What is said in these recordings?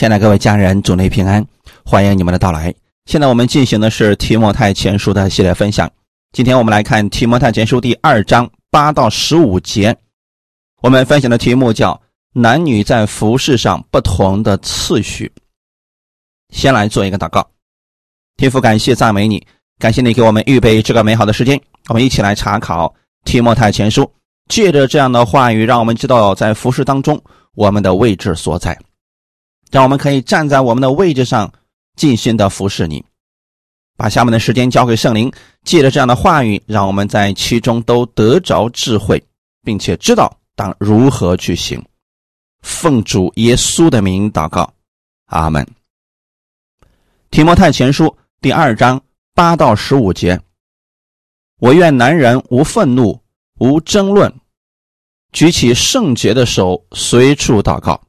亲爱的各位家人，主内平安，欢迎你们的到来。现在我们进行的是提摩太前书的系列分享。今天我们来看提摩太前书第二章八到十五节。我们分享的题目叫“男女在服饰上不同的次序”。先来做一个祷告，天父，感谢赞美你，感谢你给我们预备这个美好的时间。我们一起来查考提摩太前书，借着这样的话语，让我们知道在服饰当中我们的位置所在。让我们可以站在我们的位置上，尽心的服侍你。把下面的时间交给圣灵，借着这样的话语，让我们在其中都得着智慧，并且知道当如何去行。奉主耶稣的名祷告，阿门。提摩太前书第二章八到十五节：我愿男人无愤怒，无争论，举起圣洁的手，随处祷告。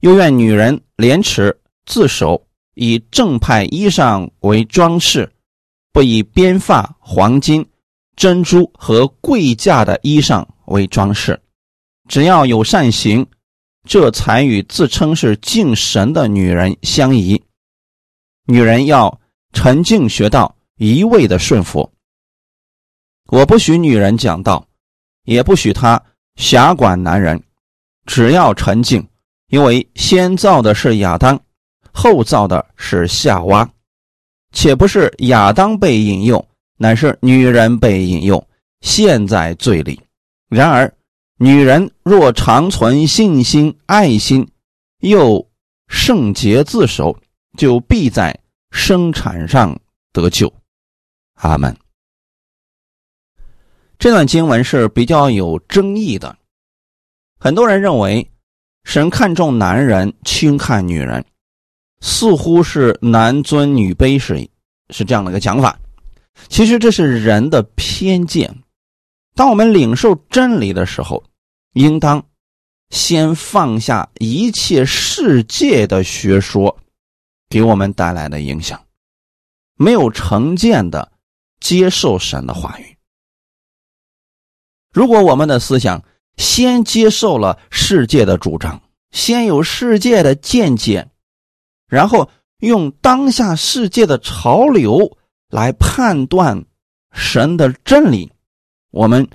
又愿女人廉耻自守，以正派衣裳为装饰，不以编发、黄金、珍珠和贵价的衣裳为装饰。只要有善行，这才与自称是敬神的女人相宜。女人要沉静学道，一味的顺服。我不许女人讲道，也不许她辖管男人，只要沉静。因为先造的是亚当，后造的是夏娃，且不是亚当被引诱，乃是女人被引诱，陷在罪里。然而，女人若长存信心、爱心，又圣洁自守，就必在生产上得救。阿门。这段经文是比较有争议的，很多人认为。神看重男人，轻看女人，似乎是男尊女卑，是是这样的一个讲法。其实这是人的偏见。当我们领受真理的时候，应当先放下一切世界的学说给我们带来的影响，没有成见的接受神的话语。如果我们的思想，先接受了世界的主张，先有世界的见解，然后用当下世界的潮流来判断神的真理，我们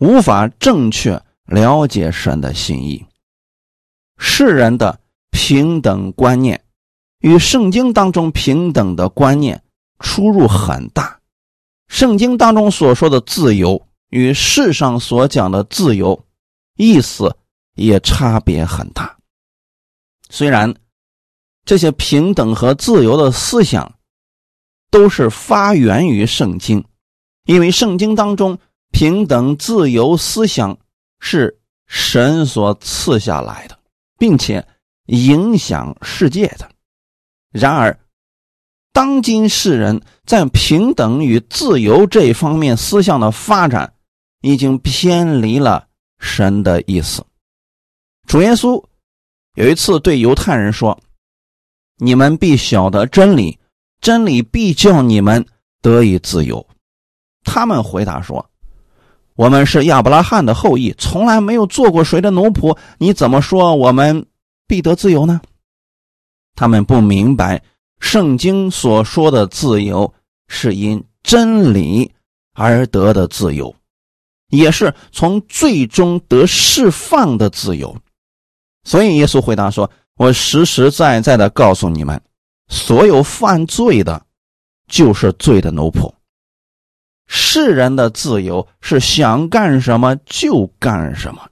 无法正确了解神的心意。世人的平等观念与圣经当中平等的观念出入很大，圣经当中所说的自由与世上所讲的自由。意思也差别很大。虽然这些平等和自由的思想都是发源于圣经，因为圣经当中平等自由思想是神所赐下来的，并且影响世界的。然而，当今世人在平等与自由这方面思想的发展，已经偏离了。神的意思，主耶稣有一次对犹太人说：“你们必晓得真理，真理必叫你们得以自由。”他们回答说：“我们是亚伯拉罕的后裔，从来没有做过谁的奴仆，你怎么说我们必得自由呢？”他们不明白圣经所说的自由是因真理而得的自由。也是从最终得释放的自由，所以耶稣回答说：“我实实在在的告诉你们，所有犯罪的，就是罪的奴仆。世人的自由是想干什么就干什么，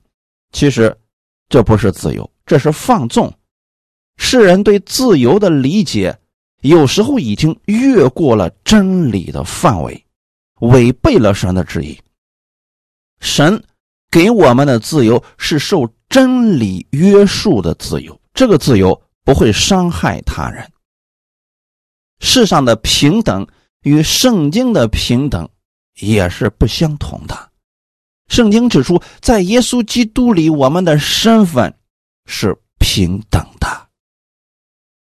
其实这不是自由，这是放纵。世人对自由的理解，有时候已经越过了真理的范围，违背了神的旨意。”神给我们的自由是受真理约束的自由，这个自由不会伤害他人。世上的平等与圣经的平等也是不相同的。圣经指出，在耶稣基督里，我们的身份是平等的。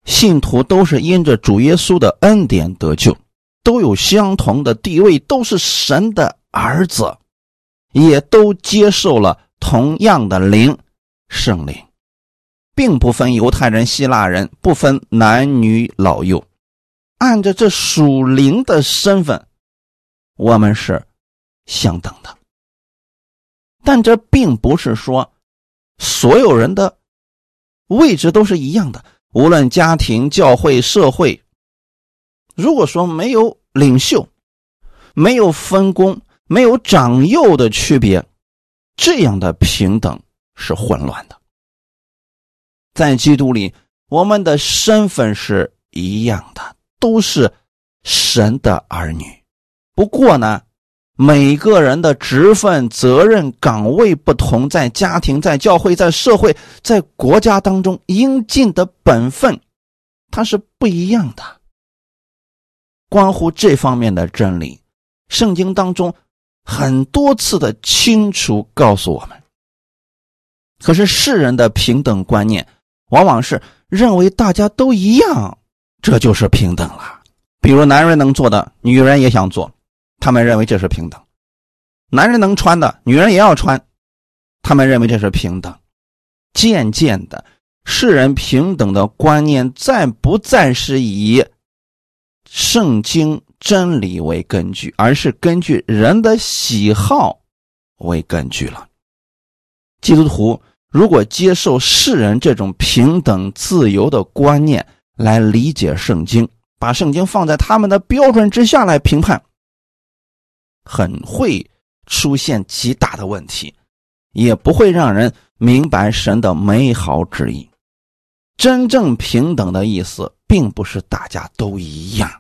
信徒都是因着主耶稣的恩典得救，都有相同的地位，都是神的儿子。也都接受了同样的灵圣灵，并不分犹太人、希腊人，不分男女老幼，按着这属灵的身份，我们是相等的。但这并不是说所有人的位置都是一样的，无论家庭、教会、社会，如果说没有领袖，没有分工，没有长幼的区别，这样的平等是混乱的。在基督里，我们的身份是一样的，都是神的儿女。不过呢，每个人的职分、责任、岗位不同，在家庭、在教会、在社会、在国家当中应尽的本分，它是不一样的。关乎这方面的真理。圣经当中很多次的清楚告诉我们，可是世人的平等观念往往是认为大家都一样，这就是平等了。比如男人能做的，女人也想做，他们认为这是平等；男人能穿的，女人也要穿，他们认为这是平等。渐渐的，世人平等的观念再不再是以圣经。真理为根据，而是根据人的喜好为根据了。基督徒如果接受世人这种平等自由的观念来理解圣经，把圣经放在他们的标准之下来评判，很会出现极大的问题，也不会让人明白神的美好旨意。真正平等的意思，并不是大家都一样。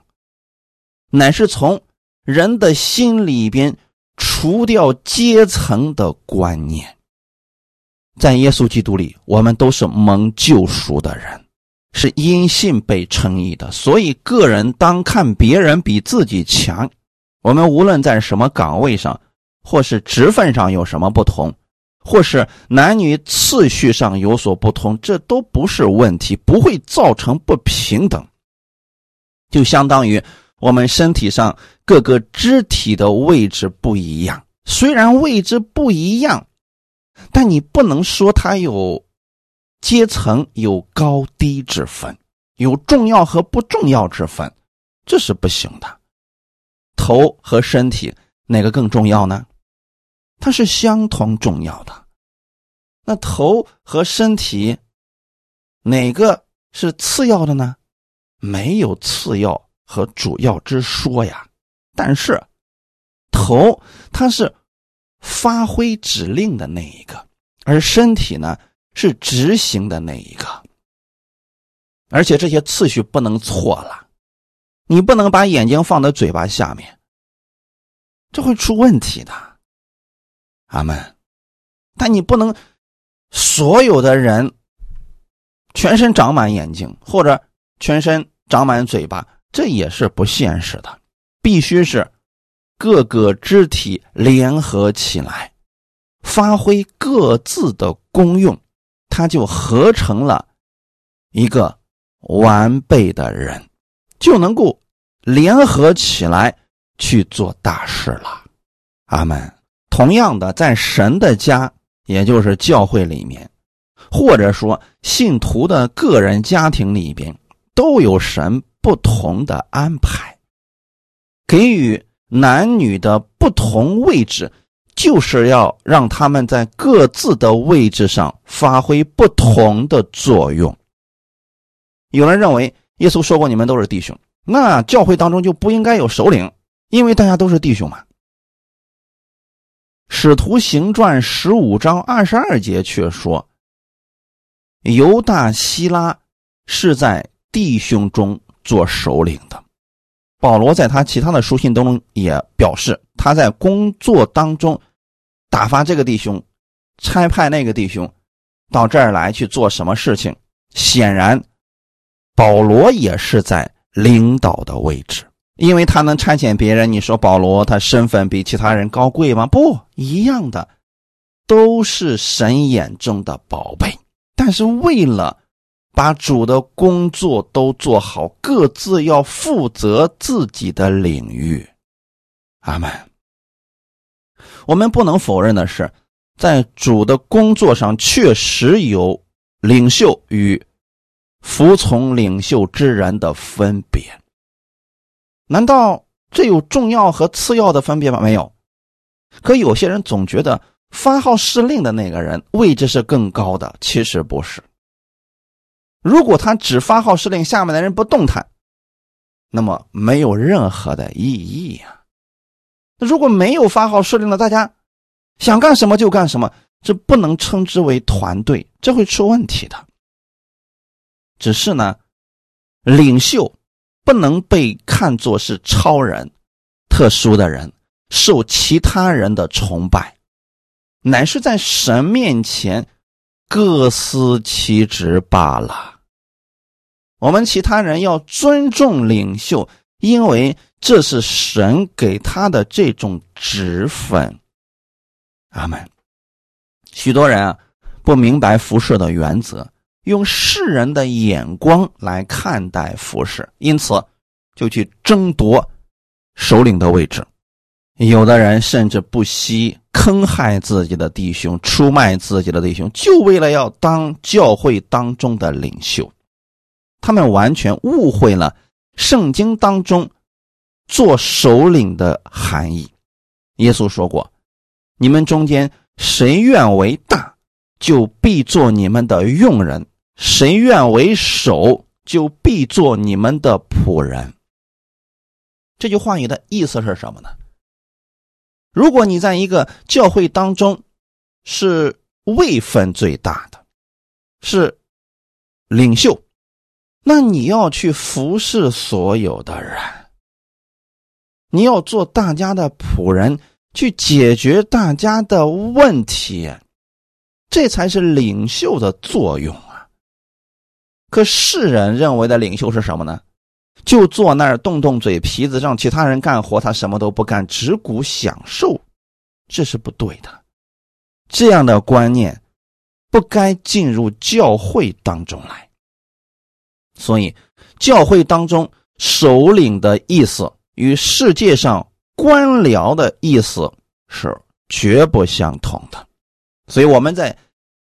乃是从人的心里边除掉阶层的观念，在耶稣基督里，我们都是蒙救赎的人，是因信被称义的。所以，个人当看别人比自己强。我们无论在什么岗位上，或是职分上有什么不同，或是男女次序上有所不同，这都不是问题，不会造成不平等。就相当于。我们身体上各个肢体的位置不一样，虽然位置不一样，但你不能说它有阶层、有高低之分，有重要和不重要之分，这是不行的。头和身体哪个更重要呢？它是相同重要的。那头和身体哪个是次要的呢？没有次要。和主要之说呀，但是头它是发挥指令的那一个，而身体呢是执行的那一个，而且这些次序不能错了，你不能把眼睛放在嘴巴下面，这会出问题的。阿门。但你不能所有的人全身长满眼睛，或者全身长满嘴巴。这也是不现实的，必须是各个肢体联合起来，发挥各自的功用，它就合成了一个完备的人，就能够联合起来去做大事了。阿门。同样的，在神的家，也就是教会里面，或者说信徒的个人家庭里边，都有神。不同的安排，给予男女的不同位置，就是要让他们在各自的位置上发挥不同的作用。有人认为，耶稣说过：“你们都是弟兄。”那教会当中就不应该有首领，因为大家都是弟兄嘛。使徒行传十五章二十二节却说：“犹大、希拉是在弟兄中。”做首领的保罗，在他其他的书信当中也表示，他在工作当中打发这个弟兄，差派那个弟兄到这儿来去做什么事情。显然，保罗也是在领导的位置，因为他能差遣别人。你说保罗他身份比其他人高贵吗？不一样的，都是神眼中的宝贝。但是为了。把主的工作都做好，各自要负责自己的领域。阿门。我们不能否认的是，在主的工作上确实有领袖与服从领袖之人的分别。难道这有重要和次要的分别吗？没有。可有些人总觉得发号施令的那个人位置是更高的，其实不是。如果他只发号施令，下面的人不动弹，那么没有任何的意义呀。如果没有发号施令的，大家想干什么就干什么，这不能称之为团队，这会出问题的。只是呢，领袖不能被看作是超人、特殊的人，受其他人的崇拜，乃是在神面前各司其职罢了。我们其他人要尊重领袖，因为。这是神给他的这种职分。阿门。许多人啊不明白服侍的原则，用世人的眼光来看待服侍，因此就去争夺首领的位置。有的人甚至不惜坑害自己的弟兄，出卖自己的弟兄，就为了要当教会当中的领袖。他们完全误会了圣经当中。做首领的含义，耶稣说过：“你们中间谁愿为大，就必做你们的用人；谁愿为首，就必做你们的仆人。”这句话语的意思是什么呢？如果你在一个教会当中是位分最大的，是领袖，那你要去服侍所有的人。你要做大家的仆人，去解决大家的问题，这才是领袖的作用啊！可世人认为的领袖是什么呢？就坐那儿动动嘴皮子，让其他人干活，他什么都不干，只顾享受，这是不对的。这样的观念不该进入教会当中来。所以，教会当中首领的意思。与世界上官僚的意思是绝不相同的，所以我们在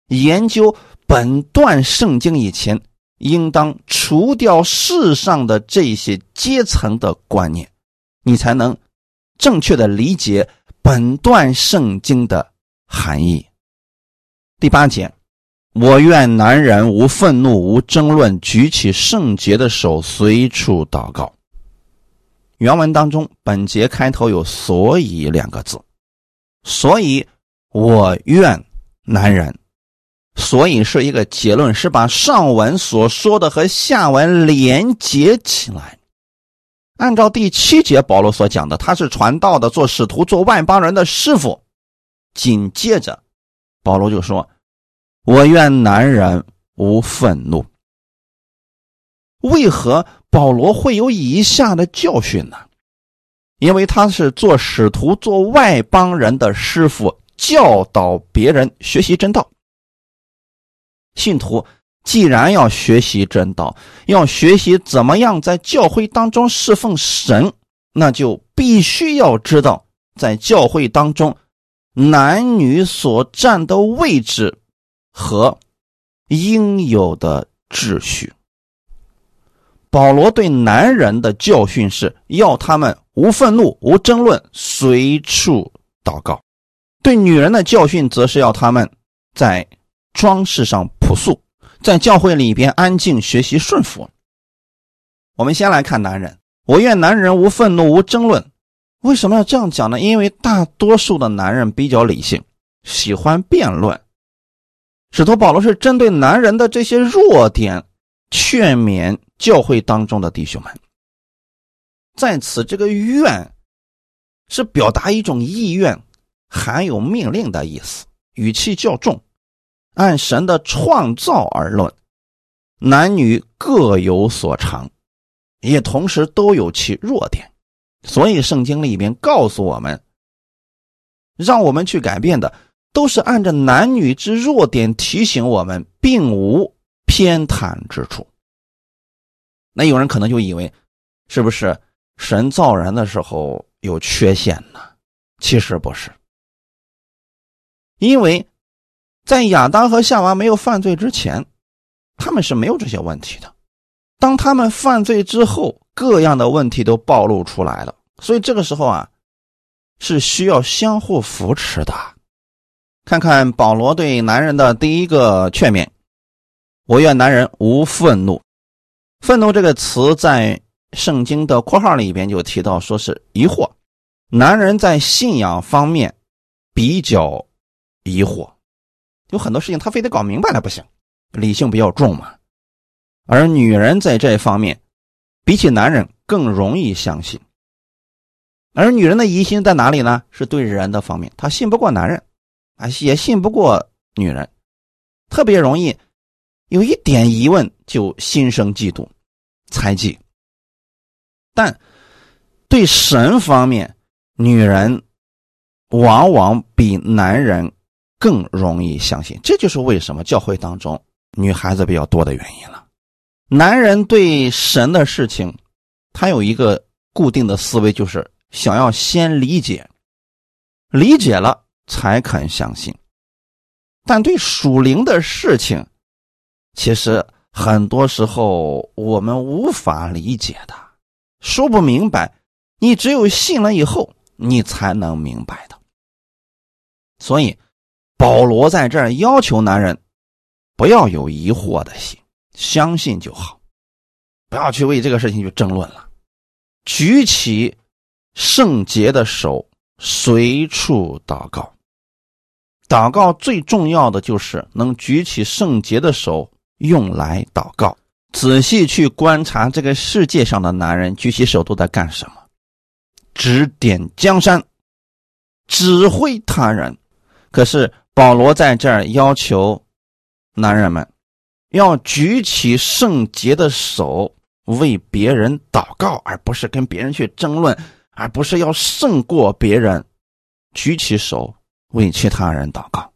研究本段圣经以前，应当除掉世上的这些阶层的观念，你才能正确的理解本段圣经的含义。第八节，我愿男人无愤怒、无争论，举起圣洁的手，随处祷告。原文当中，本节开头有“所以”两个字，所以我愿男人，所以是一个结论，是把上文所说的和下文连接起来。按照第七节保罗所讲的，他是传道的，做使徒，做外邦人的师傅。紧接着，保罗就说：“我愿男人无愤怒。”为何？保罗会有以下的教训呢？因为他是做使徒、做外邦人的师傅，教导别人学习真道。信徒既然要学习真道，要学习怎么样在教会当中侍奉神，那就必须要知道在教会当中男女所占的位置和应有的秩序。保罗对男人的教训是要他们无愤怒、无争论，随处祷告；对女人的教训则是要他们在装饰上朴素，在教会里边安静学习顺服。我们先来看男人，我愿男人无愤怒、无争论。为什么要这样讲呢？因为大多数的男人比较理性，喜欢辩论。使徒保罗是针对男人的这些弱点劝勉。教会当中的弟兄们，在此这个“愿”是表达一种意愿，含有命令的意思，语气较重。按神的创造而论，男女各有所长，也同时都有其弱点。所以圣经里边告诉我们，让我们去改变的，都是按着男女之弱点提醒我们，并无偏袒之处。那有人可能就以为，是不是神造人的时候有缺陷呢？其实不是，因为在亚当和夏娃没有犯罪之前，他们是没有这些问题的。当他们犯罪之后，各样的问题都暴露出来了，所以这个时候啊，是需要相互扶持的。看看保罗对男人的第一个劝勉：“我愿男人无愤怒。”愤怒这个词在圣经的括号里边就提到，说是疑惑。男人在信仰方面比较疑惑，有很多事情他非得搞明白了不行，理性比较重嘛。而女人在这方面，比起男人更容易相信。而女人的疑心在哪里呢？是对人的方面，她信不过男人，啊，也信不过女人，特别容易有一点疑问就心生嫉妒、猜忌。但对神方面，女人往往比男人更容易相信。这就是为什么教会当中女孩子比较多的原因了。男人对神的事情，他有一个固定的思维，就是想要先理解，理解了才肯相信。但对属灵的事情，其实很多时候我们无法理解的，说不明白。你只有信了以后，你才能明白的。所以，保罗在这儿要求男人不要有疑惑的心。相信就好，不要去为这个事情去争论了。举起圣洁的手，随处祷告。祷告最重要的就是能举起圣洁的手，用来祷告。仔细去观察这个世界上的男人，举起手都在干什么？指点江山，指挥他人。可是保罗在这儿要求男人们。要举起圣洁的手为别人祷告，而不是跟别人去争论，而不是要胜过别人。举起手为其他人祷告，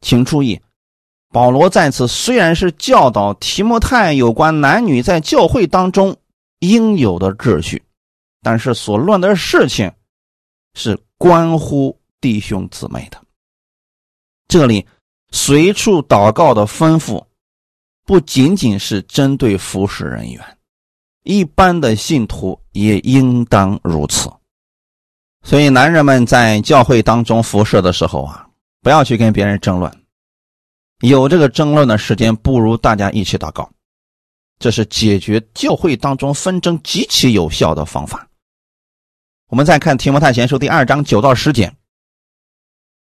请注意，保罗在此虽然是教导提摩太有关男女在教会当中应有的秩序，但是所论的事情是关乎弟兄姊妹的。这里随处祷告的吩咐。不仅仅是针对服侍人员，一般的信徒也应当如此。所以，男人们在教会当中服侍的时候啊，不要去跟别人争论。有这个争论的时间，不如大家一起祷告。这是解决教会当中纷争极其有效的方法。我们再看《提摩太前书》第二章九到十节：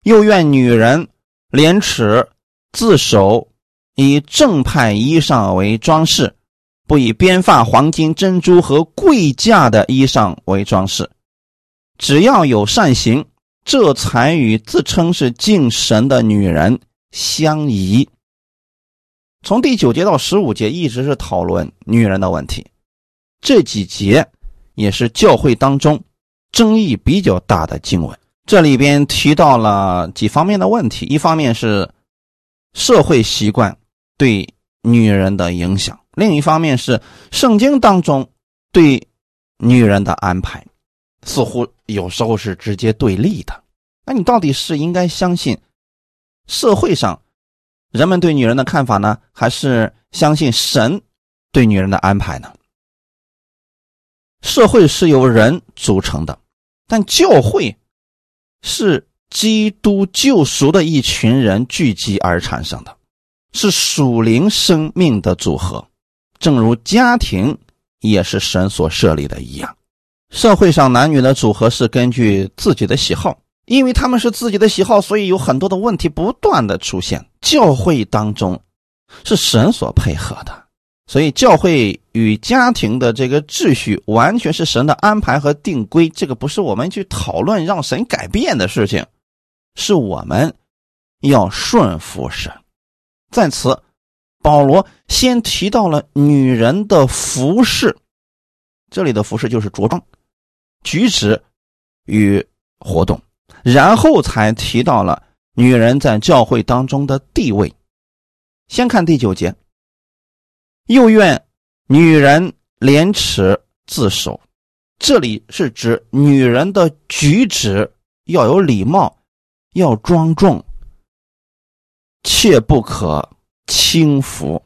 又愿女人廉耻自守。以正派衣裳为装饰，不以编发、黄金、珍珠和贵价的衣裳为装饰。只要有善行，这才与自称是敬神的女人相宜。从第九节到十五节，一直是讨论女人的问题。这几节也是教会当中争议比较大的经文。这里边提到了几方面的问题，一方面是社会习惯。对女人的影响，另一方面是圣经当中对女人的安排，似乎有时候是直接对立的。那你到底是应该相信社会上人们对女人的看法呢，还是相信神对女人的安排呢？社会是由人组成的，但教会是基督救赎的一群人聚集而产生的。是属灵生命的组合，正如家庭也是神所设立的一样。社会上男女的组合是根据自己的喜好，因为他们是自己的喜好，所以有很多的问题不断的出现。教会当中是神所配合的，所以教会与家庭的这个秩序完全是神的安排和定规，这个不是我们去讨论让神改变的事情，是我们要顺服神。在此，保罗先提到了女人的服饰，这里的服饰就是着装、举止与活动，然后才提到了女人在教会当中的地位。先看第九节，又愿女人廉耻自守，这里是指女人的举止要有礼貌，要庄重。切不可轻浮。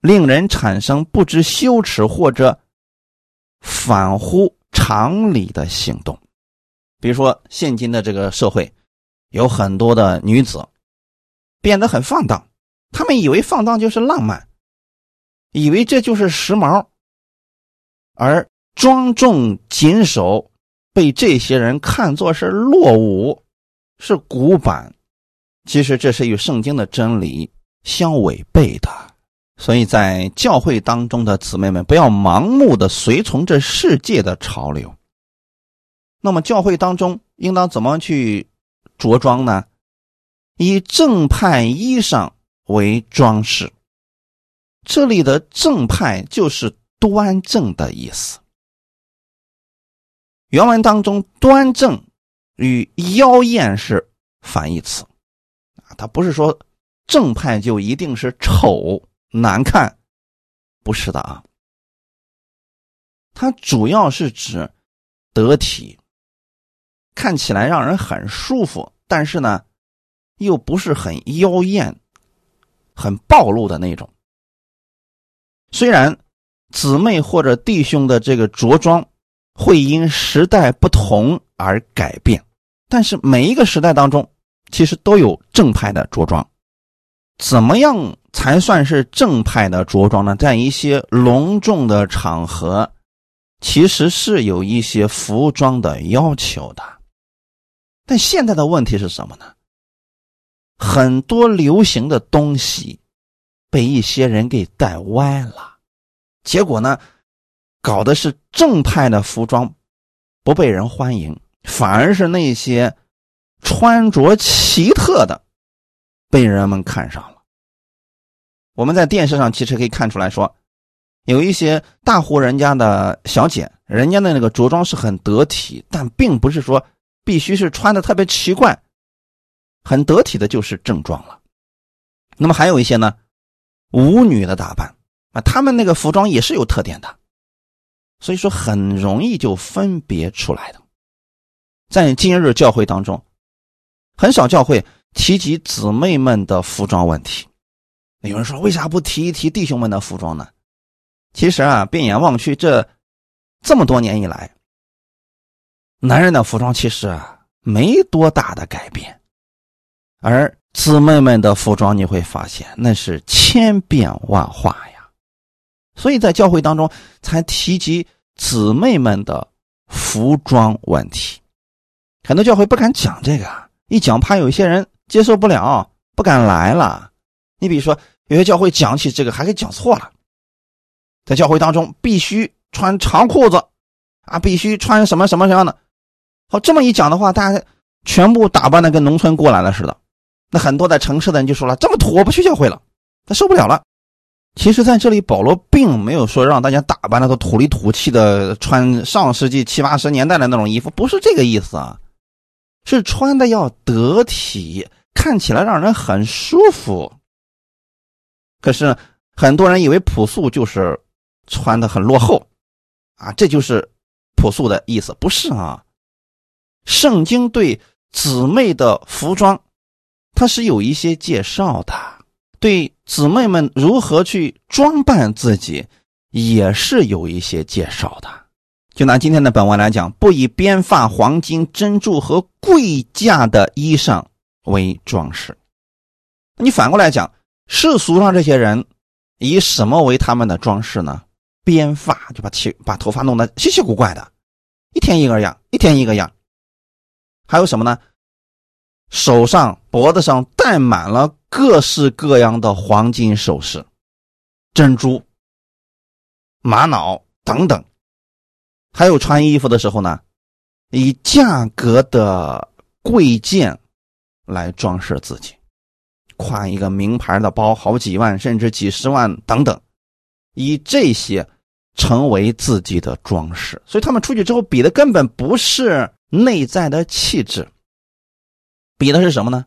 令人产生不知羞耻或者反乎常理的行动。比如说，现今的这个社会，有很多的女子变得很放荡，她们以为放荡就是浪漫，以为这就是时髦，而庄重谨守被这些人看作是落伍，是古板。其实这是与圣经的真理相违背的，所以在教会当中的姊妹们不要盲目的随从这世界的潮流。那么教会当中应当怎么去着装呢？以正派衣裳为装饰。这里的正派就是端正的意思。原文当中端正与妖艳是反义词。啊，它不是说正派就一定是丑难看，不是的啊。它主要是指得体，看起来让人很舒服，但是呢，又不是很妖艳、很暴露的那种。虽然姊妹或者弟兄的这个着装会因时代不同而改变，但是每一个时代当中。其实都有正派的着装，怎么样才算是正派的着装呢？在一些隆重的场合，其实是有一些服装的要求的。但现在的问题是什么呢？很多流行的东西被一些人给带歪了，结果呢，搞的是正派的服装不被人欢迎，反而是那些。穿着奇特的，被人们看上了。我们在电视上其实可以看出来说，有一些大户人家的小姐，人家的那个着装是很得体，但并不是说必须是穿的特别奇怪，很得体的就是正装了。那么还有一些呢，舞女的打扮啊，他们那个服装也是有特点的，所以说很容易就分别出来的。在今日教会当中。很少教会提及姊妹们的服装问题。有人说，为啥不提一提弟兄们的服装呢？其实啊，变眼望去，这这么多年以来，男人的服装其实啊没多大的改变，而姊妹们的服装你会发现那是千变万化呀。所以在教会当中才提及姊妹们的服装问题，很多教会不敢讲这个。一讲，怕有些人接受不了，不敢来了。你比如说，有些教会讲起这个，还给讲错了。在教会当中，必须穿长裤子，啊，必须穿什么什么什么的。好，这么一讲的话，大家全部打扮的跟农村过来了似的。那很多在城市的人就说了：“这么土，我不去教会了，他受不了了。”其实，在这里，保罗并没有说让大家打扮的都土里土气的，穿上世纪七八十年代的那种衣服，不是这个意思啊。是穿的要得体，看起来让人很舒服。可是很多人以为朴素就是穿的很落后，啊，这就是朴素的意思，不是啊？圣经对姊妹的服装，它是有一些介绍的，对姊妹们如何去装扮自己，也是有一些介绍的。就拿今天的本文来讲，不以编发、黄金、珍珠和贵价的衣裳为装饰。你反过来讲，世俗上这些人以什么为他们的装饰呢？编发，就把头把头发弄得稀奇古怪的，一天一个样，一天一个样。还有什么呢？手上、脖子上戴满了各式各样的黄金首饰、珍珠、玛瑙等等。还有穿衣服的时候呢，以价格的贵贱来装饰自己，挎一个名牌的包，好几万甚至几十万等等，以这些成为自己的装饰。所以他们出去之后比的根本不是内在的气质，比的是什么呢？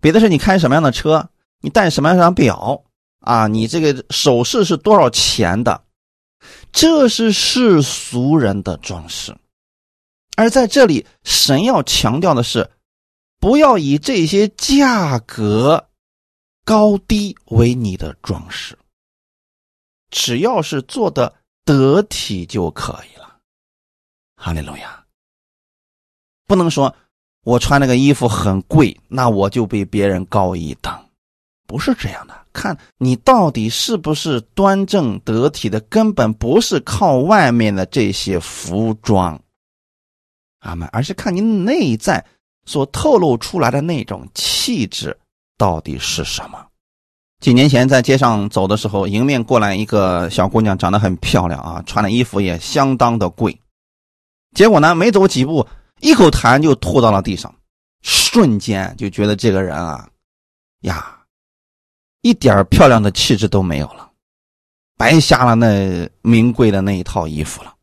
比的是你开什么样的车，你戴什么样的表啊？你这个首饰是多少钱的？这是世俗人的装饰，而在这里，神要强调的是，不要以这些价格高低为你的装饰。只要是做的得体就可以了。哈利路亚！不能说我穿那个衣服很贵，那我就比别人高一等，不是这样的。看你到底是不是端正得体的，根本不是靠外面的这些服装，阿门，而是看你内在所透露出来的那种气质到底是什么。几年前在街上走的时候，迎面过来一个小姑娘，长得很漂亮啊，穿的衣服也相当的贵。结果呢，没走几步，一口痰就吐到了地上，瞬间就觉得这个人啊，呀，一点漂亮的气质都没有了，白瞎了那名贵的那一套衣服了。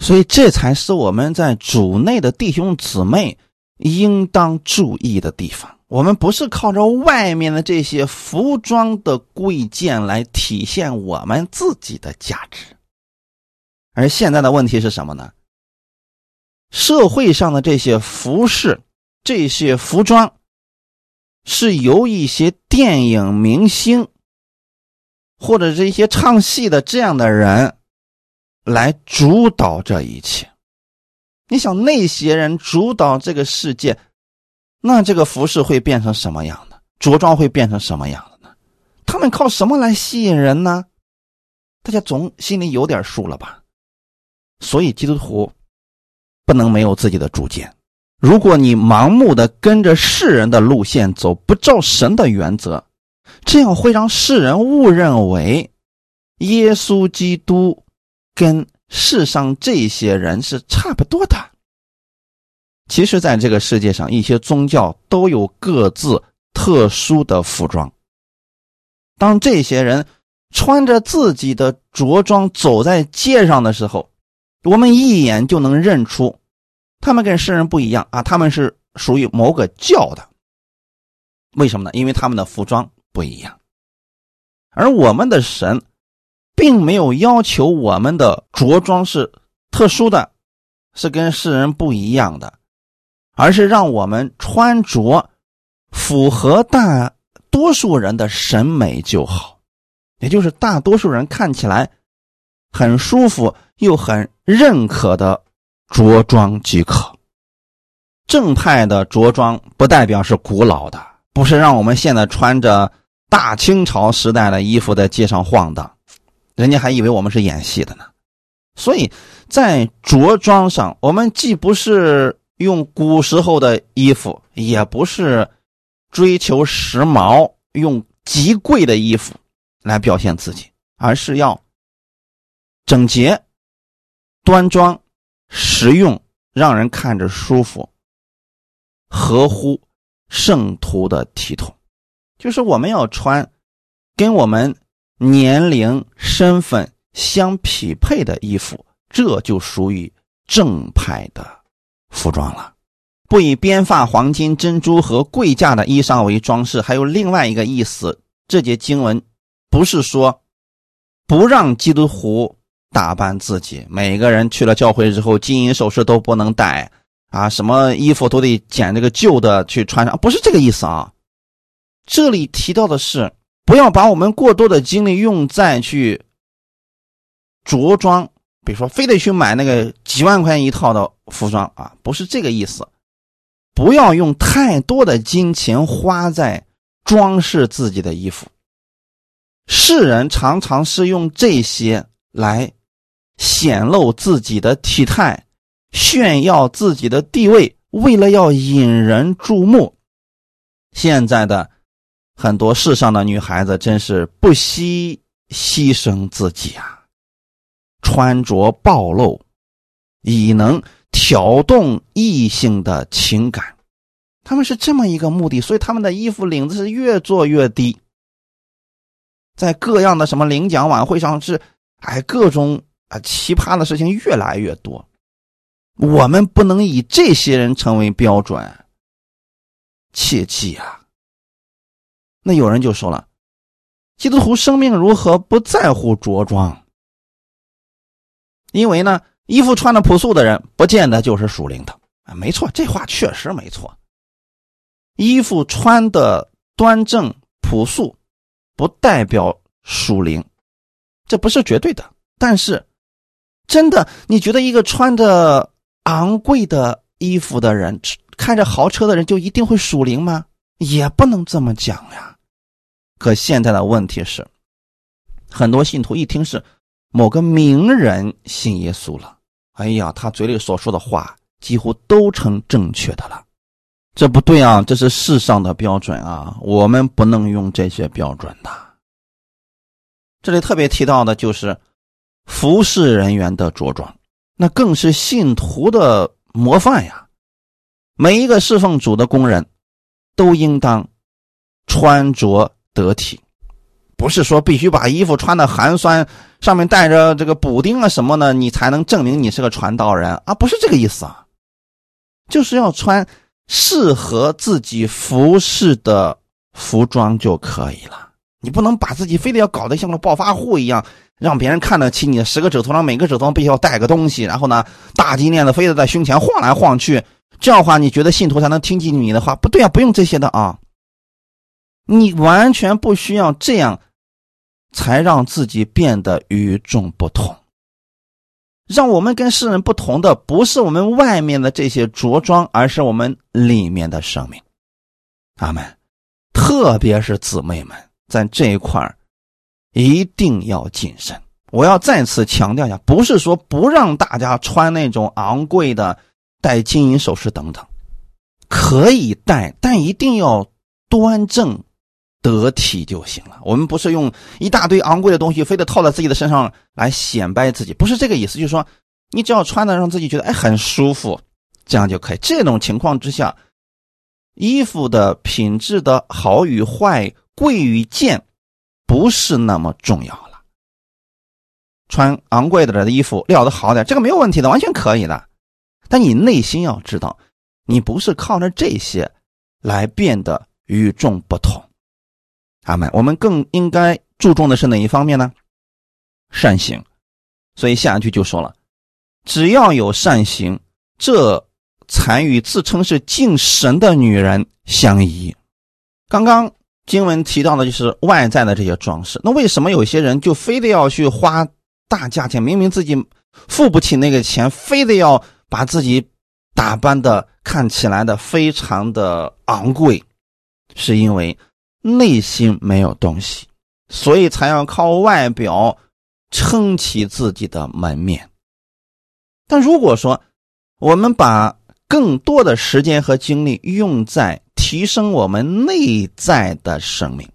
所以，这才是我们在主内的弟兄姊妹应当注意的地方。我们不是靠着外面的这些服装的贵贱来体现我们自己的价值，而现在的问题是什么呢？社会上的这些服饰、这些服装，是由一些电影明星或者是一些唱戏的这样的人来主导这一切。你想，那些人主导这个世界。那这个服饰会变成什么样的？着装会变成什么样的呢？他们靠什么来吸引人呢？大家总心里有点数了吧？所以基督徒不能没有自己的主见。如果你盲目的跟着世人的路线走，不照神的原则，这样会让世人误认为耶稣基督跟世上这些人是差不多的。其实，在这个世界上，一些宗教都有各自特殊的服装。当这些人穿着自己的着装走在街上的时候，我们一眼就能认出，他们跟世人不一样啊！他们是属于某个教的。为什么呢？因为他们的服装不一样。而我们的神，并没有要求我们的着装是特殊的，是跟世人不一样的。而是让我们穿着符合大多数人的审美就好，也就是大多数人看起来很舒服又很认可的着装即可。正派的着装不代表是古老的，不是让我们现在穿着大清朝时代的衣服在街上晃荡，人家还以为我们是演戏的呢。所以在着装上，我们既不是。用古时候的衣服，也不是追求时髦，用极贵的衣服来表现自己，而是要整洁、端庄、实用，让人看着舒服，合乎圣徒的体统。就是我们要穿跟我们年龄、身份相匹配的衣服，这就属于正派的。服装了，不以编发、黄金、珍珠和贵价的衣裳为装饰。还有另外一个意思，这节经文不是说不让基督徒打扮自己，每个人去了教会之后，金银首饰都不能戴啊，什么衣服都得捡这个旧的去穿上，不是这个意思啊。这里提到的是，不要把我们过多的精力用在去着装。比如说，非得去买那个几万块钱一套的服装啊，不是这个意思。不要用太多的金钱花在装饰自己的衣服。世人常常是用这些来显露自己的体态，炫耀自己的地位，为了要引人注目。现在的很多世上的女孩子真是不惜牺牲自己啊。穿着暴露，以能挑动异性的情感，他们是这么一个目的，所以他们的衣服领子是越做越低，在各样的什么领奖晚会上是，哎，各种啊奇葩的事情越来越多。我们不能以这些人成为标准，切记啊。那有人就说了，基督徒生命如何不在乎着装？因为呢，衣服穿的朴素的人，不见得就是属灵的啊。没错，这话确实没错。衣服穿的端正朴素，不代表属灵。这不是绝对的。但是，真的，你觉得一个穿着昂贵的衣服的人，开着豪车的人，就一定会属灵吗？也不能这么讲呀。可现在的问题是，很多信徒一听是某个名人信耶稣了，哎呀，他嘴里所说的话几乎都成正确的了。这不对啊，这是世上的标准啊，我们不能用这些标准的。这里特别提到的就是服侍人员的着装，那更是信徒的模范呀。每一个侍奉主的工人，都应当穿着得体，不是说必须把衣服穿的寒酸，上面带着这个补丁啊什么的，你才能证明你是个传道人啊，不是这个意思啊，就是要穿。适合自己服饰的服装就可以了。你不能把自己非得要搞得像个暴发户一样，让别人看得起你的。十个指头上每个指头上必须要带个东西，然后呢，大金链子非得在胸前晃来晃去。这样的话，你觉得信徒才能听进你的话？不对啊，不用这些的啊。你完全不需要这样，才让自己变得与众不同。让我们跟世人不同的，不是我们外面的这些着装，而是我们里面的生命。阿门。特别是姊妹们，在这一块儿一定要谨慎。我要再次强调一下，不是说不让大家穿那种昂贵的、戴金银首饰等等，可以戴，但一定要端正。得体就行了。我们不是用一大堆昂贵的东西，非得套在自己的身上来显摆自己，不是这个意思。就是说，你只要穿的让自己觉得哎很舒服，这样就可以。这种情况之下，衣服的品质的好与坏、贵与贱，不是那么重要了。穿昂贵的的衣服，料的好点，这个没有问题的，完全可以的。但你内心要知道，你不是靠着这些来变得与众不同。阿门。我们更应该注重的是哪一方面呢？善行。所以下一句就说了：“只要有善行，这才与自称是敬神的女人相宜。”刚刚经文提到的就是外在的这些装饰。那为什么有些人就非得要去花大价钱？明明自己付不起那个钱，非得要把自己打扮的看起来的非常的昂贵，是因为。内心没有东西，所以才要靠外表撑起自己的门面。但如果说我们把更多的时间和精力用在提升我们内在的生命，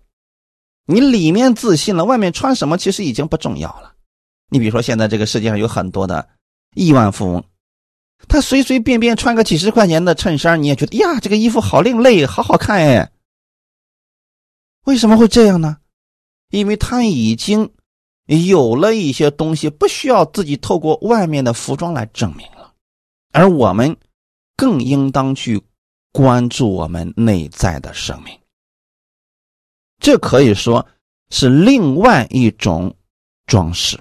你里面自信了，外面穿什么其实已经不重要了。你比如说，现在这个世界上有很多的亿万富翁，他随随便便穿个几十块钱的衬衫，你也觉得呀，这个衣服好另类，好好看哎。为什么会这样呢？因为他已经有了一些东西，不需要自己透过外面的服装来证明了。而我们更应当去关注我们内在的生命。这可以说是另外一种装饰。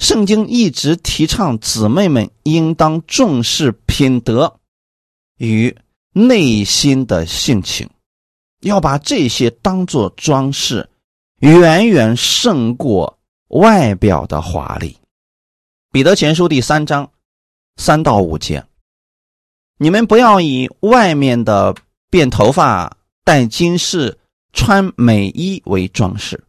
圣经一直提倡姊妹们应当重视品德与内心的性情。要把这些当做装饰，远远胜过外表的华丽。彼得前书第三章三到五节，你们不要以外面的辫头发、戴金饰、穿美衣为装饰，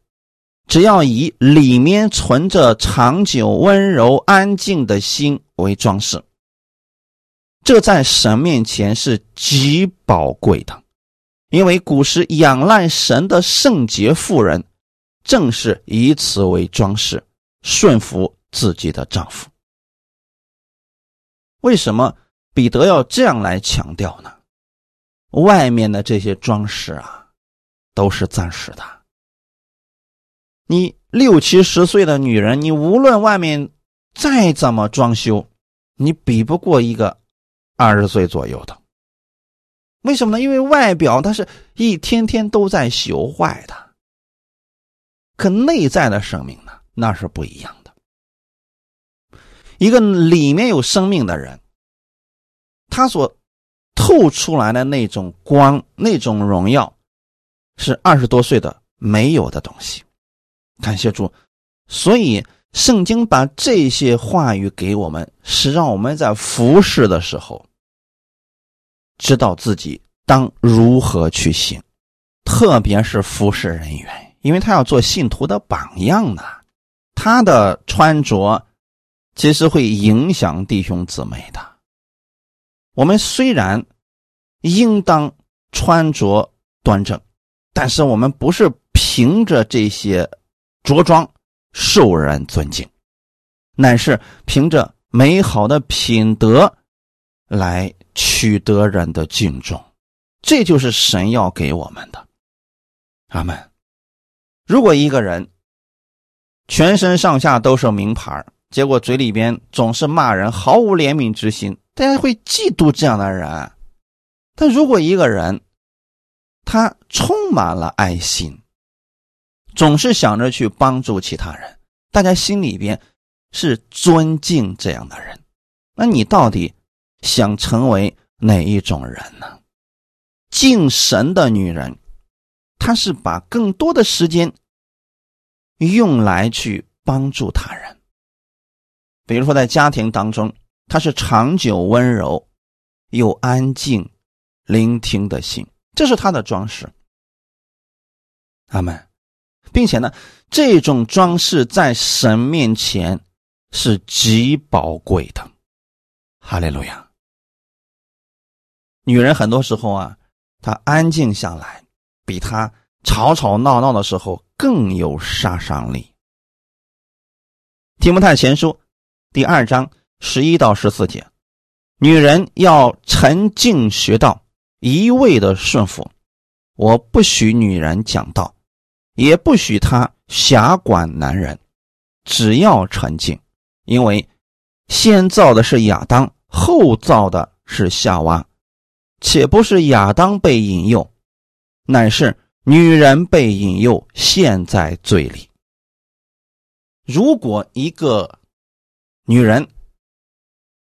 只要以里面存着长久温柔安静的心为装饰。这在神面前是极宝贵的。因为古时仰赖神的圣洁妇人，正是以此为装饰，顺服自己的丈夫。为什么彼得要这样来强调呢？外面的这些装饰啊，都是暂时的。你六七十岁的女人，你无论外面再怎么装修，你比不过一个二十岁左右的。为什么呢？因为外表它是一天天都在朽坏的，可内在的生命呢，那是不一样的。一个里面有生命的人，他所透出来的那种光、那种荣耀，是二十多岁的没有的东西。感谢主，所以圣经把这些话语给我们，是让我们在服侍的时候，知道自己当如何去行，特别是服侍人员，因为他要做信徒的榜样呢。他的穿着其实会影响弟兄姊妹的。我们虽然应当穿着端正，但是我们不是凭着这些着装受人尊敬，乃是凭着美好的品德来取得人的敬重。这就是神要给我们的。阿门。如果一个人，全身上下都是名牌，结果嘴里边总是骂人，毫无怜悯之心，大家会嫉妒这样的人。但如果一个人，他充满了爱心，总是想着去帮助其他人，大家心里边是尊敬这样的人，那你到底想成为哪一种人呢？敬神的女人，她是把更多的时间。用来去帮助他人，比如说在家庭当中，他是长久温柔又安静、聆听的心，这是他的装饰。阿门，并且呢，这种装饰在神面前是极宝贵的。哈利路亚。女人很多时候啊，她安静下来，比她吵吵闹闹的时候。更有杀伤力。提摩太前书第二章十一到十四节，女人要沉静学道，一味的顺服。我不许女人讲道，也不许她狭管男人，只要沉静，因为先造的是亚当，后造的是夏娃，且不是亚当被引诱，乃是。女人被引诱，陷在罪里。如果一个女人，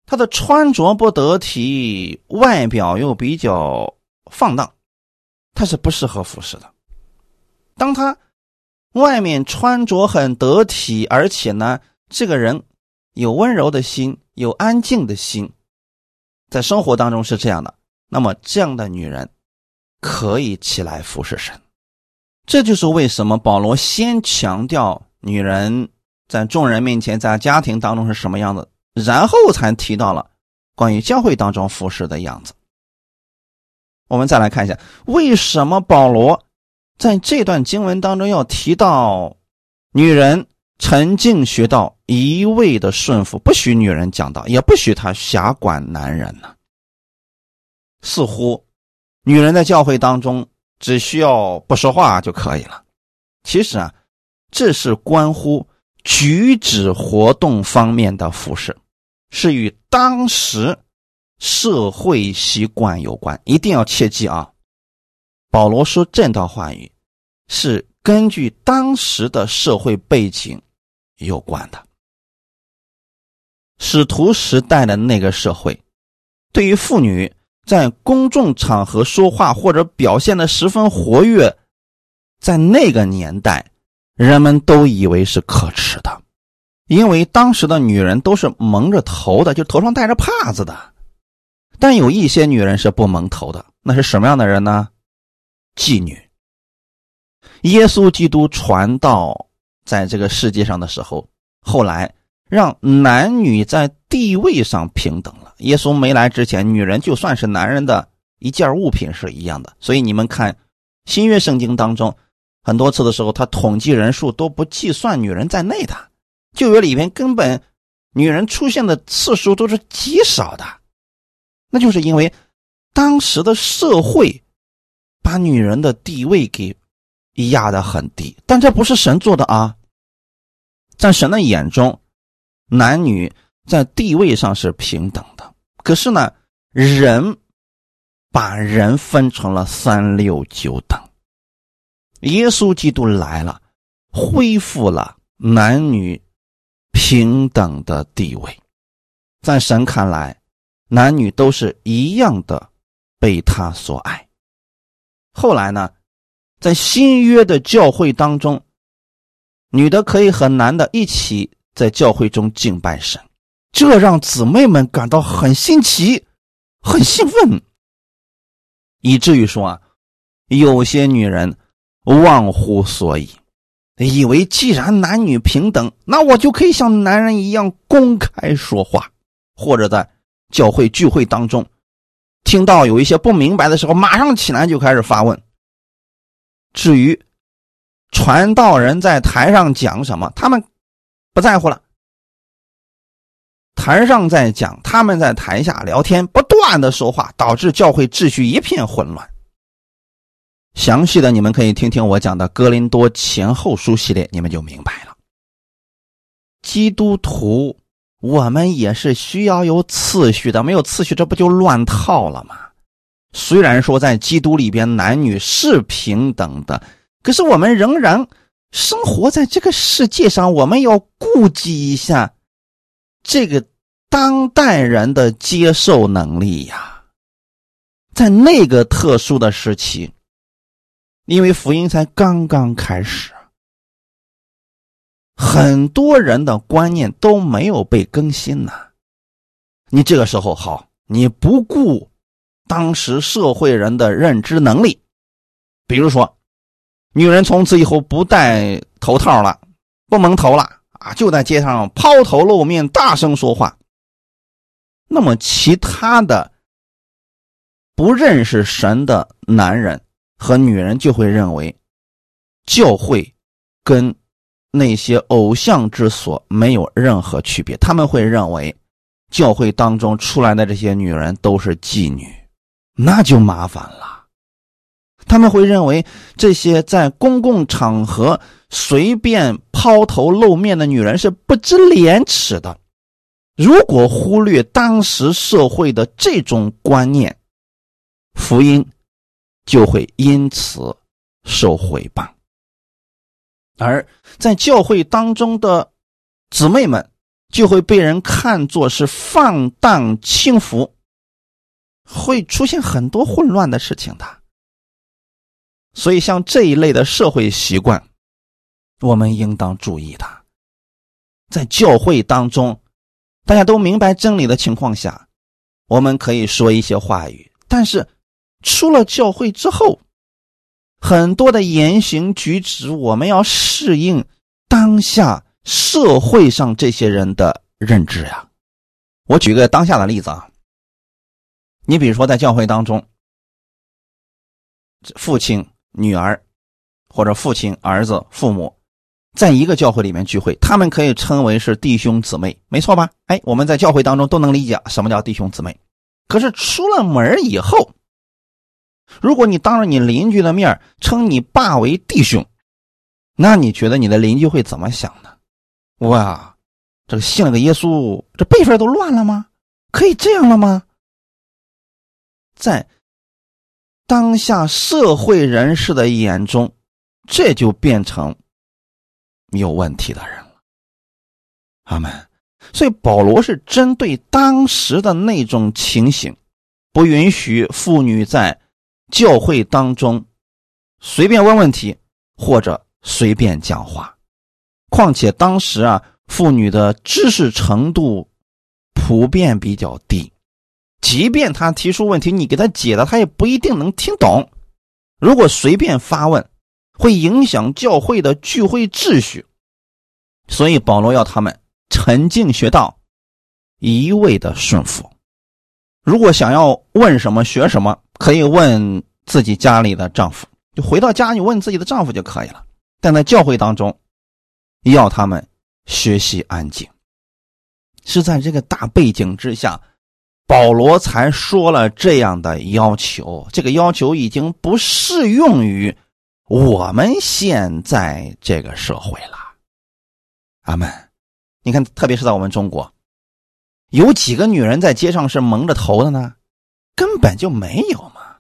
她的穿着不得体，外表又比较放荡，她是不适合服侍的。当她外面穿着很得体，而且呢，这个人有温柔的心，有安静的心，在生活当中是这样的，那么这样的女人可以起来服侍神。这就是为什么保罗先强调女人在众人面前、在家庭当中是什么样子，然后才提到了关于教会当中服侍的样子。我们再来看一下，为什么保罗在这段经文当中要提到女人沉静学道，一味的顺服，不许女人讲道，也不许她辖管男人呢？似乎女人在教会当中。只需要不说话就可以了。其实啊，这是关乎举止活动方面的服饰，是与当时社会习惯有关。一定要切记啊！保罗说这段话语是根据当时的社会背景有关的。使徒时代的那个社会，对于妇女。在公众场合说话或者表现的十分活跃，在那个年代，人们都以为是可耻的，因为当时的女人都是蒙着头的，就头上戴着帕子的。但有一些女人是不蒙头的，那是什么样的人呢？妓女。耶稣基督传道在这个世界上的时候，后来。让男女在地位上平等了。耶稣没来之前，女人就算是男人的一件物品是一样的。所以你们看新约圣经当中，很多次的时候，他统计人数都不计算女人在内的。旧约里边根本女人出现的次数都是极少的，那就是因为当时的社会把女人的地位给压得很低。但这不是神做的啊，在神的眼中。男女在地位上是平等的，可是呢，人把人分成了三六九等。耶稣基督来了，恢复了男女平等的地位，在神看来，男女都是一样的被他所爱。后来呢，在新约的教会当中，女的可以和男的一起在教会中敬拜神，这让姊妹们感到很新奇、很兴奋，以至于说啊，有些女人忘乎所以，以为既然男女平等，那我就可以像男人一样公开说话，或者在教会聚会当中听到有一些不明白的时候，马上起来就开始发问。至于传道人在台上讲什么，他们不在乎了。台上在讲，他们在台下聊天，不断的说话，导致教会秩序一片混乱。详细的你们可以听听我讲的《哥林多前后书》系列，你们就明白了。基督徒，我们也是需要有次序的，没有次序，这不就乱套了吗？虽然说在基督里边男女是平等的，可是我们仍然生活在这个世界上，我们要顾及一下这个当代人的接受能力呀。在那个特殊的时期，因为福音才刚刚开始，很多人的观念都没有被更新呢。你这个时候好，你不顾。当时社会人的认知能力，比如说，女人从此以后不戴头套了，不蒙头了啊，就在街上抛头露面，大声说话。那么，其他的不认识神的男人和女人就会认为，教会跟那些偶像之所没有任何区别。他们会认为，教会当中出来的这些女人都是妓女。那就麻烦了，他们会认为这些在公共场合随便抛头露面的女人是不知廉耻的。如果忽略当时社会的这种观念，福音就会因此受毁谤。而在教会当中的姊妹们，就会被人看作是放荡轻浮。会出现很多混乱的事情的，所以像这一类的社会习惯，我们应当注意的。在教会当中，大家都明白真理的情况下，我们可以说一些话语；但是出了教会之后，很多的言行举止，我们要适应当下社会上这些人的认知呀。我举个当下的例子啊。你比如说，在教会当中，父亲、女儿，或者父亲、儿子、父母，在一个教会里面聚会，他们可以称为是弟兄姊妹，没错吧？哎，我们在教会当中都能理解什么叫弟兄姊妹。可是出了门以后，如果你当着你邻居的面称你爸为弟兄，那你觉得你的邻居会怎么想呢？哇，这个信了个耶稣，这辈分都乱了吗？可以这样了吗？在当下社会人士的眼中，这就变成有问题的人了。阿门。所以保罗是针对当时的那种情形，不允许妇女在教会当中随便问问题或者随便讲话。况且当时啊，妇女的知识程度普遍比较低。即便他提出问题，你给他解答，他也不一定能听懂。如果随便发问，会影响教会的聚会秩序。所以保罗要他们沉静学道，一味的顺服。如果想要问什么学什么，可以问自己家里的丈夫，就回到家你问自己的丈夫就可以了。但在教会当中，要他们学习安静。是在这个大背景之下。保罗才说了这样的要求，这个要求已经不适用于我们现在这个社会了。阿门。你看，特别是在我们中国，有几个女人在街上是蒙着头的呢？根本就没有嘛。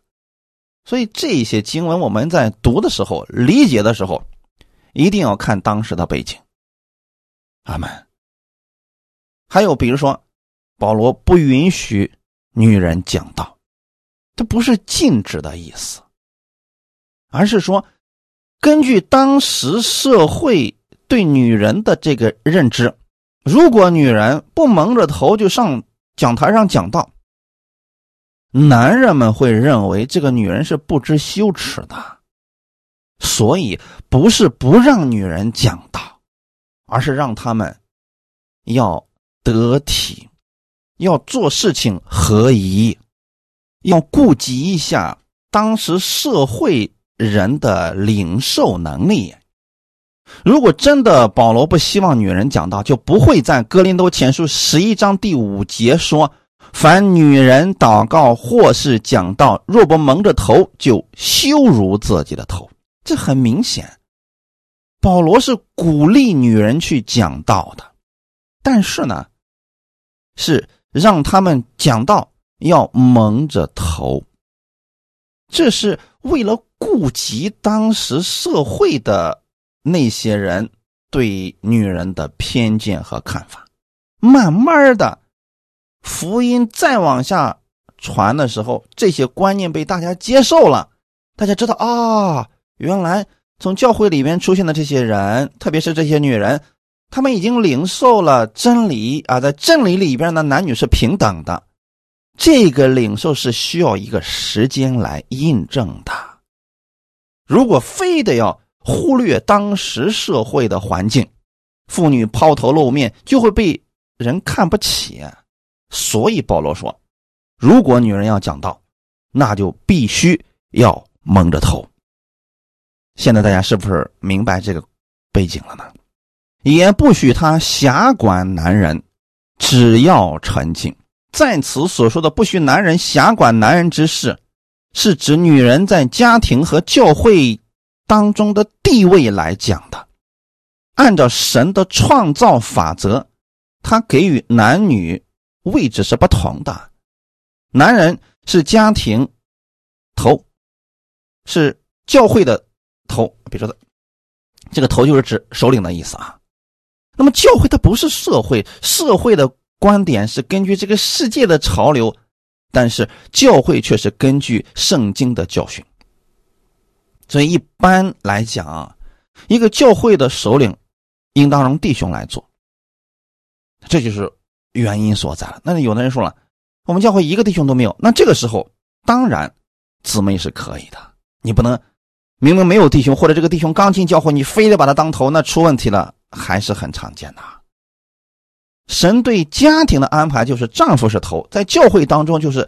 所以这些经文我们在读的时候、理解的时候，一定要看当时的背景。阿门。还有，比如说。保罗不允许女人讲道，这不是禁止的意思，而是说，根据当时社会对女人的这个认知。如果女人不蒙着头就上讲台上讲道，男人们会认为这个女人是不知羞耻的。所以不是不让女人讲道，而是让他们要得体，要做事情合宜，要顾及一下当时社会人的领受能力。如果真的保罗不希望女人讲道，就不会在哥林多前书十一章第五节说：“凡女人祷告或是讲道，若不蒙着头，就羞辱自己的头。”这很明显，保罗是鼓励女人去讲道的，但是呢，是让他们讲道要蒙着头，这是为了顾及当时社会的。那些人对女人的偏见和看法，慢慢的，福音再往下传的时候，这些观念被大家接受了。大家知道啊，原来从教会里面出现的这些人，特别是这些女人，她们已经领受了真理啊，在真理里边的男女是平等的。这个领受是需要一个时间来印证的。如果非得要。忽略当时社会的环境，妇女抛头露面就会被人看不起，所以保罗说，如果女人要讲道，那就必须要蒙着头。现在大家是不是明白这个背景了呢？也不许他辖管男人，只要沉静。在此所说的不许男人辖管男人之事，是指女人在家庭和教会。当中的地位来讲的，按照神的创造法则，他给予男女位置是不同的。男人是家庭头，是教会的头，比如说，这个头就是指首领的意思啊。那么教会它不是社会，社会的观点是根据这个世界的潮流，但是教会却是根据圣经的教训。所以一般来讲，一个教会的首领应当让弟兄来做，这就是原因所在了。那有的人说了，我们教会一个弟兄都没有，那这个时候当然姊妹是可以的。你不能明明没有弟兄，或者这个弟兄刚进教会，你非得把他当头，那出问题了，还是很常见的。神对家庭的安排就是丈夫是头，在教会当中就是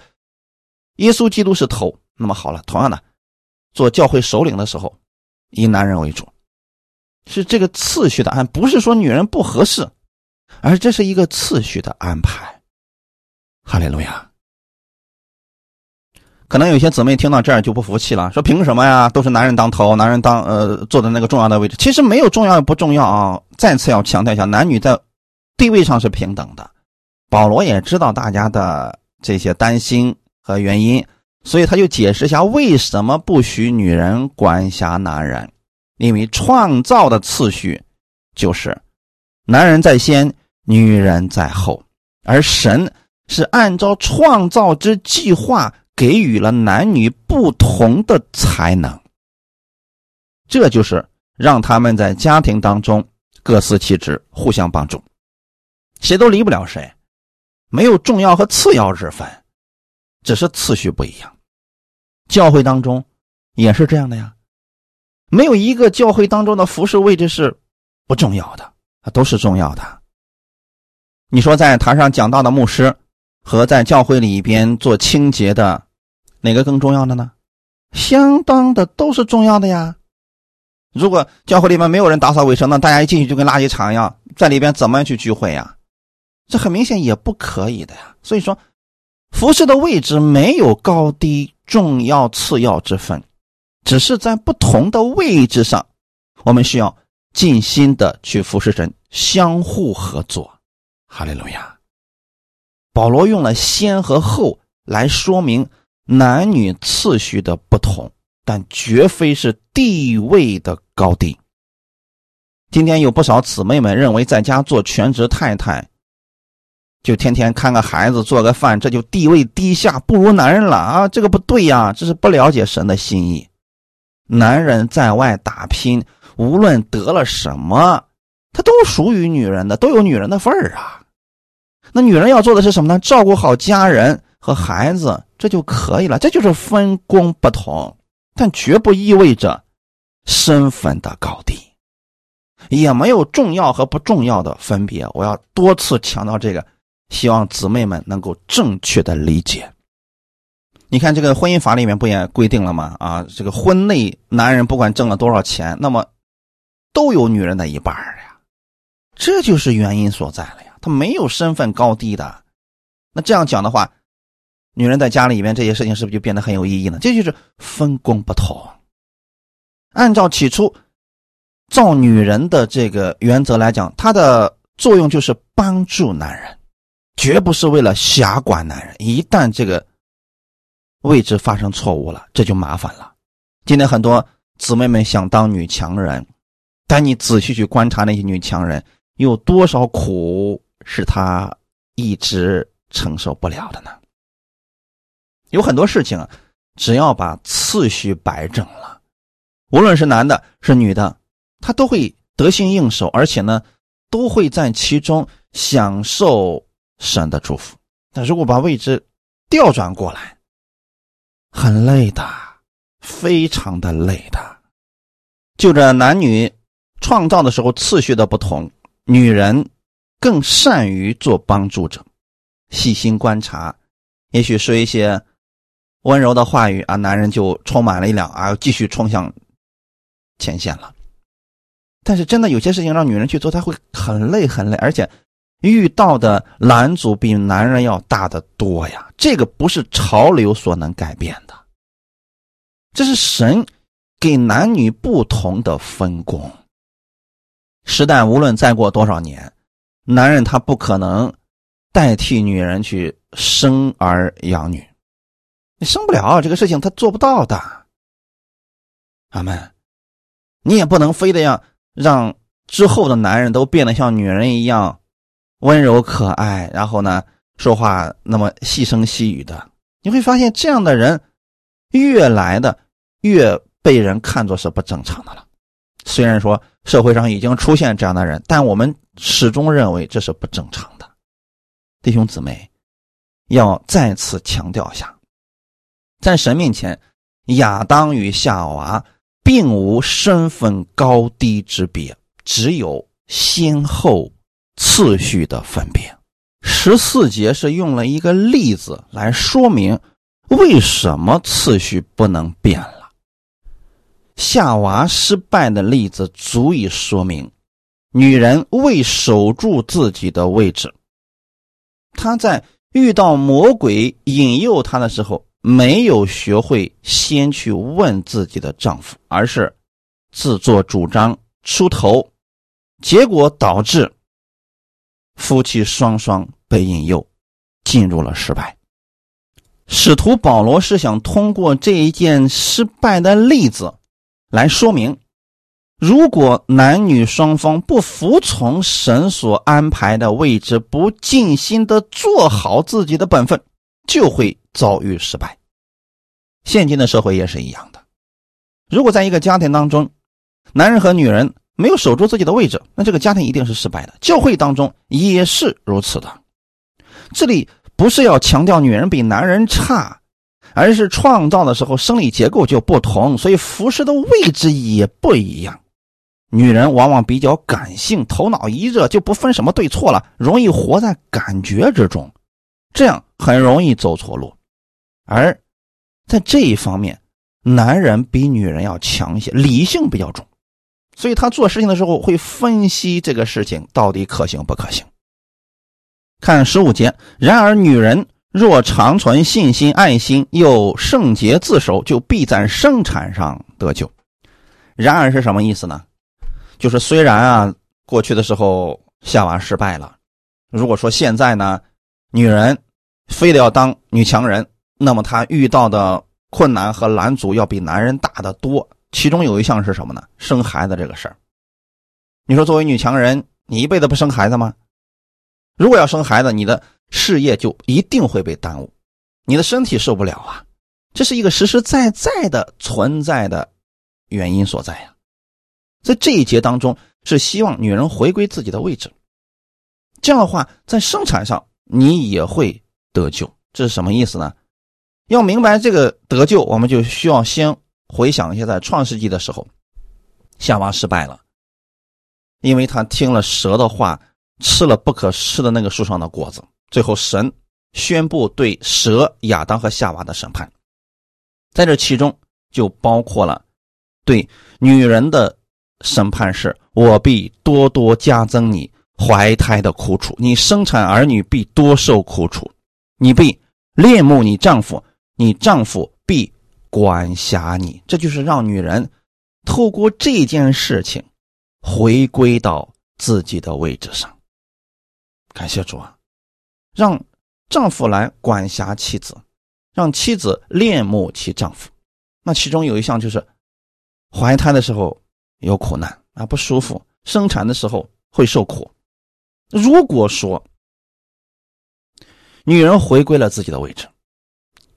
耶稣基督是头。那么好了，同样的。做教会首领的时候，以男人为主，是这个次序的安，不是说女人不合适，而这是一个次序的安排。哈利路亚。可能有些姊妹听到这儿就不服气了，说凭什么呀？都是男人当头，男人当呃坐的那个重要的位置。其实没有重要不重要啊。再次要强调一下，男女在地位上是平等的。保罗也知道大家的这些担心和原因。所以他就解释一下为什么不许女人管辖男人，因为创造的次序就是男人在先，女人在后，而神是按照创造之计划给予了男女不同的才能，这就是让他们在家庭当中各司其职，互相帮助，谁都离不了谁，没有重要和次要之分，只是次序不一样。教会当中也是这样的呀，没有一个教会当中的服饰位置是不重要的，啊，都是重要的。你说在台上讲道的牧师和在教会里边做清洁的，哪个更重要的呢？相当的都是重要的呀。如果教会里面没有人打扫卫生，那大家一进去就跟垃圾场一样，在里边怎么去聚会呀？这很明显也不可以的呀。所以说，服饰的位置没有高低。重要次要之分，只是在不同的位置上，我们需要尽心的去服侍神，相互合作。哈利路亚！保罗用了先和后来说明男女次序的不同，但绝非是地位的高低。今天有不少姊妹们认为，在家做全职太太。就天天看个孩子做个饭，这就地位低下，不如男人了啊！这个不对呀，这是不了解神的心意。男人在外打拼，无论得了什么，它都属于女人的，都有女人的份儿啊。那女人要做的是什么呢？照顾好家人和孩子，这就可以了。这就是分工不同，但绝不意味着身份的高低，也没有重要和不重要的分别。我要多次强调这个，希望姊妹们能够正确的理解。你看，这个婚姻法里面不也规定了吗？啊，这个婚内男人不管挣了多少钱，那么都有女人的一半呀。这就是原因所在了呀。他没有身份高低的。那这样讲的话，女人在家里面这些事情是不是就变得很有意义呢？这就是分工不同。按照起初造女人的这个原则来讲，它的作用就是帮助男人，绝不是为了辖管男人。一旦这个位置发生错误了，这就麻烦了。今天很多姊妹们想当女强人，但你仔细去观察那些女强人，有多少苦是她一直承受不了的呢？有很多事情，只要把次序摆正了，无论是男的是女的，他都会得心应手，而且呢，都会在其中享受神的祝福。但如果把位置调转过来，很累的，非常的累的。就这男女创造的时候次序的不同，女人更善于做帮助者，细心观察，也许说一些温柔的话语啊，男人就充满了力量啊，继续冲向前线了。但是真的有些事情让女人去做，她会很累很累，而且遇到的拦阻比男人要大得多呀。这个不是潮流所能改变的，这是神给男女不同的分工。时代无论再过多少年，男人他不可能代替女人去生儿养女，你生不了这个事情，他做不到的。阿门。你也不能非得要让之后的男人都变得像女人一样温柔可爱，然后呢？说话那么细声细语的，你会发现这样的人越来的越被人看作是不正常的了。虽然说社会上已经出现这样的人，但我们始终认为这是不正常的。弟兄姊妹，要再次强调一下，在神面前，亚当与夏娃并无身份高低之别，只有先后次序的分别。十四节是用了一个例子来说明为什么次序不能变了。夏娃失败的例子足以说明，女人未守住自己的位置。她在遇到魔鬼引诱她的时候，没有学会先去问自己的丈夫，而是自作主张出头，结果导致。夫妻双双被引诱，进入了失败。使徒保罗是想通过这一件失败的例子，来说明：如果男女双方不服从神所安排的位置，不尽心的做好自己的本分，就会遭遇失败。现今的社会也是一样的。如果在一个家庭当中，男人和女人，没有守住自己的位置，那这个家庭一定是失败的。教会当中也是如此的。这里不是要强调女人比男人差，而是创造的时候生理结构就不同，所以服饰的位置也不一样。女人往往比较感性，头脑一热就不分什么对错了，容易活在感觉之中，这样很容易走错路。而在这一方面，男人比女人要强一些，理性比较重。所以他做事情的时候会分析这个事情到底可行不可行。看十五节，然而女人若长存信心、爱心，又圣洁自守，就必在生产上得救。然而是什么意思呢？就是虽然啊，过去的时候夏娃失败了，如果说现在呢，女人非得要当女强人，那么她遇到的困难和拦阻要比男人大得多。其中有一项是什么呢？生孩子这个事儿。你说作为女强人，你一辈子不生孩子吗？如果要生孩子，你的事业就一定会被耽误，你的身体受不了啊！这是一个实实在在的存在的原因所在呀。在这一节当中，是希望女人回归自己的位置。这样的话，在生产上你也会得救。这是什么意思呢？要明白这个得救，我们就需要先回想一下，在创世纪的时候，夏娃失败了，因为他听了蛇的话，吃了不可吃的那个树上的果子，最后神宣布对蛇、亚当和夏娃的审判。在这其中，就包括了对女人的审判，是我必多多加增你怀胎的苦楚，你生产儿女必多受苦楚，你必恋慕你丈夫。你丈夫必管辖你，这就是让女人透过这件事情回归到自己的位置上。感谢主啊，让丈夫来管辖妻子，让妻子恋慕其丈夫。那其中有一项就是怀胎的时候有苦难啊，不舒服；生产的时候会受苦。如果说女人回归了自己的位置，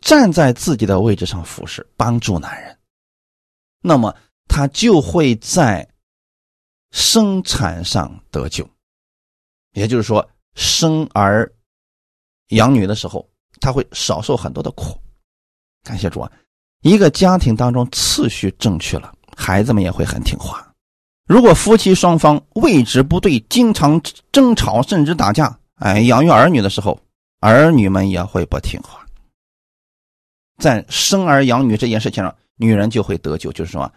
站在自己的位置上服侍帮助男人，那么她就会在生产上得救。也就是说，生儿养女的时候，他会少受很多的苦。感谢主啊！一个家庭当中次序正确了，孩子们也会很听话。如果夫妻双方位置不对，经常争吵甚至打架，哎，养育儿女的时候，儿女们也会不听话。在生儿养女这件事情上，女人就会得救，就是什么？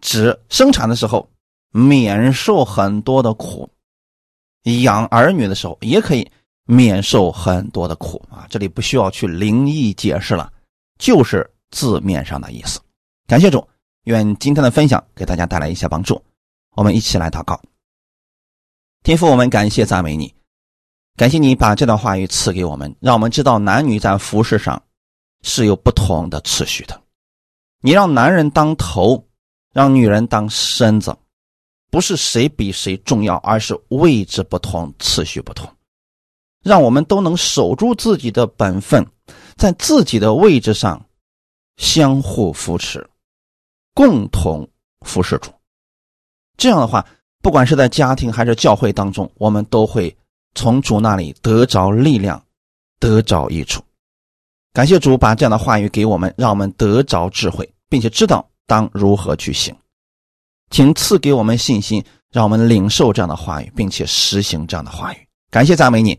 指生产的时候免受很多的苦，养儿女的时候也可以免受很多的苦啊！这里不需要去灵异解释了，就是字面上的意思。感谢主，愿今天的分享给大家带来一些帮助。我们一起来祷告，天父，我们感谢赞美你，感谢你把这段话语赐给我们，让我们知道男女在服饰上。是有不同的次序的，你让男人当头，让女人当身子，不是谁比谁重要，而是位置不同，次序不同。让我们都能守住自己的本分，在自己的位置上相互扶持，共同服侍主。这样的话，不管是在家庭还是教会当中，我们都会从主那里得着力量，得着益处。感谢主把这样的话语给我们，让我们得着智慧，并且知道当如何去行。请赐给我们信心，让我们领受这样的话语，并且实行这样的话语。感谢赞美你，